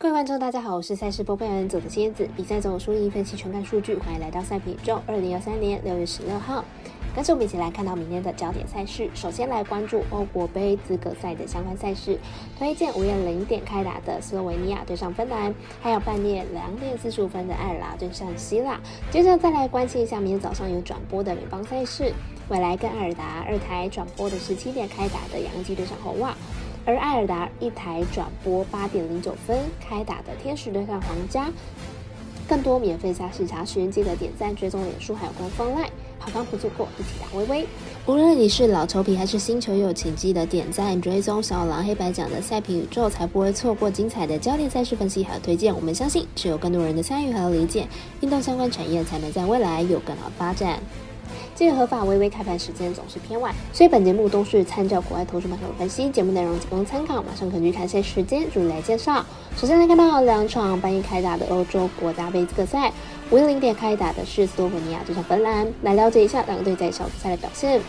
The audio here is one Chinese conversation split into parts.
各位观众，大家好，我是赛事播报员佐的蝎子。比赛总输赢分析全看数据，欢迎来到赛品宇宙。二零二三年六月十六号，跟着我们一起来看到明天的焦点赛事。首先来关注欧国杯资格赛的相关赛事，推荐午夜零点开打的斯洛维尼亚对上芬兰，还有半夜两点四十五分的爱尔兰对上希腊。接着再来关心一下明天早上有转播的美邦赛事，未来跟爱尔达二台转播的是七点开打的洋基对上红袜。而艾尔达一台转播八点零九分开打的天使对抗皇家，更多免费赛事查询，记得点赞、追踪脸书还有官方 LINE，好康不错过，一起打微微。无论你是老球皮还是新球友，请记得点赞、追踪小狼黑白奖的赛评宇宙，才不会错过精彩的焦点赛事分析还有推荐。我们相信，只有更多人的参与和理解，运动相关产业才能在未来有更好发展。基于合法，微微开盘时间总是偏晚，所以本节目都是参照国外投资板块分析，节目内容仅供参考。马上根据开赛时间逐一来介绍。首先来看到两场半夜开打的欧洲国家杯资格赛，五零点开打的是斯洛文尼亚对上芬兰，来了解一下两队在小组赛的表现。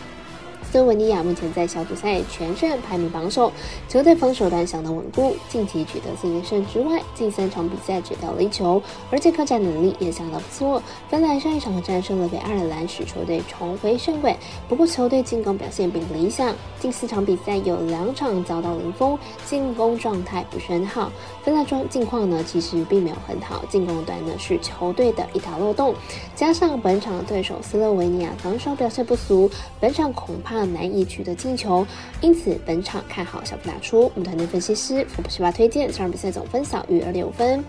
斯洛文尼亚目前在小组赛全胜，排名榜首，球队防守端相当稳固，近期取得四连胜之外，近三场比赛只掉了一球，而且客战能力也相当不错。芬兰上一场战胜了北爱尔兰，使球队重回胜轨。不过球队进攻表现并不理想，近四场比赛有两场遭到零封，进攻状态不是很好。芬兰状近况呢，其实并没有很好，进攻端呢是球队的一条漏洞，加上本场对手斯洛维尼亚防守表现不俗，本场恐怕。难以取得进球，因此本场看好小幅打出。我们团队分析师福布斯巴推荐这场比赛总分小于二点五分。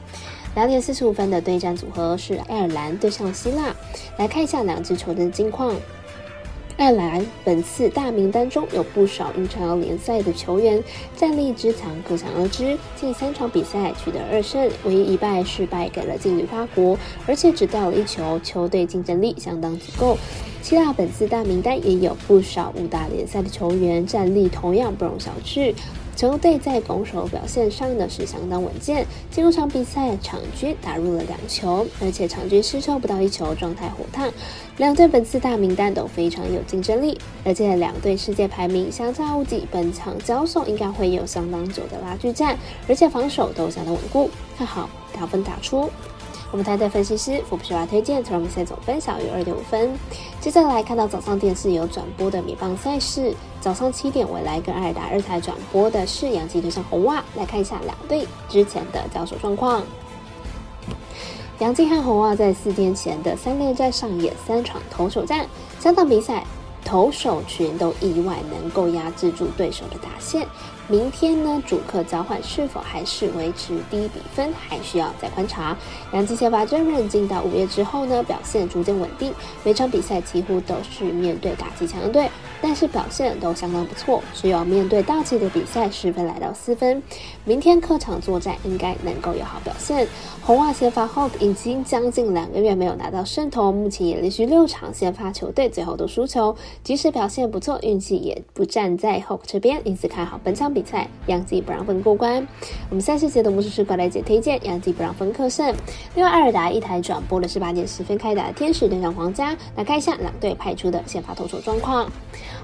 两点四十五分的对战组合是爱尔兰对上希腊，来看一下两支球队的近况。再来本次大名单中有不少英超联赛的球员，战力之强可想而知。近三场比赛取得二胜，唯一一败是败给了劲旅法国，而且只掉了一球，球队竞争力相当足够。希腊本次大名单也有不少五大联赛的球员，战力同样不容小觑。球队在攻守表现上呢是相当稳健，进入场比赛场均打入了两球，而且场均失球不到一球，状态火烫。两队本次大名单都非常有竞争力，而且两队世界排名相差无几，本场交手应该会有相当久的拉锯战，而且防守都相当稳固，看好打分打出。我们台的分析师福布斯推荐，这场比赛总分小于二点五分。接着来看到早上电视有转播的米棒赛事，早上七点未来跟艾尔达二台转播的是杨基对上红袜，来看一下两队之前的交手状况。杨基和红袜在四天前的三连战上演三场投手战，三场比赛投手群都意外能够压制住对手的打线。明天呢，主客交换是否还是维持低比分，还需要再观察。杨基先发真人进到五月之后呢，表现逐渐稳定，每场比赛几乎都是面对打击强队，但是表现都相当不错。只有面对大气的比赛失分来到四分。明天客场作战应该能够有好表现。红袜先发 Hawk 已经将近两个月没有拿到胜投，目前也连续六场先发球队最后都输球，即使表现不错，运气也不站在 Hawk 这边，因此看好本场比。赛，杨基不让分过关。我们赛事节的魔术师过来姐推荐杨基不让分客胜。另外，艾尔达一台转播的是八点十分开打的天使对上皇家，来看一下两队派出的先发投手状况。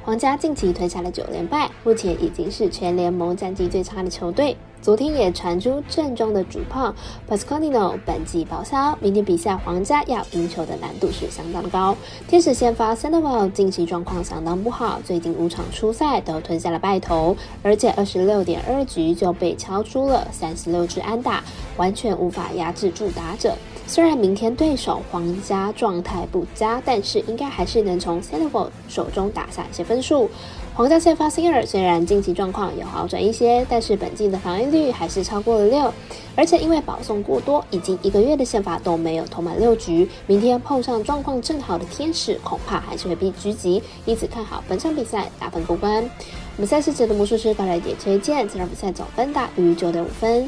皇家近期吞下了九连败，目前已经是全联盟战绩最差的球队。昨天也传出阵中的主炮 Pasqualino 本季报销，明天比赛皇家要赢球的难度是相当高。天使先发 Sandoval 近期状况相当不好，最近五场初赛都吞下了败头，而且二十六点二局就被敲出了三十六支安打，完全无法压制住打者。虽然明天对手皇家状态不佳，但是应该还是能从 Sandoval 手中打下一些分数。皇家先发 s i n e r 虽然近期状况有好转一些，但是本季的防御率还是超过了六，而且因为保送过多，已经一个月的宪法都没有投满六局。明天碰上状况正好的天使，恐怕还是会被狙击，因此看好本场比赛打分过关。我们赛事节的魔术师高来点推荐，这场比赛总分大于九点五分。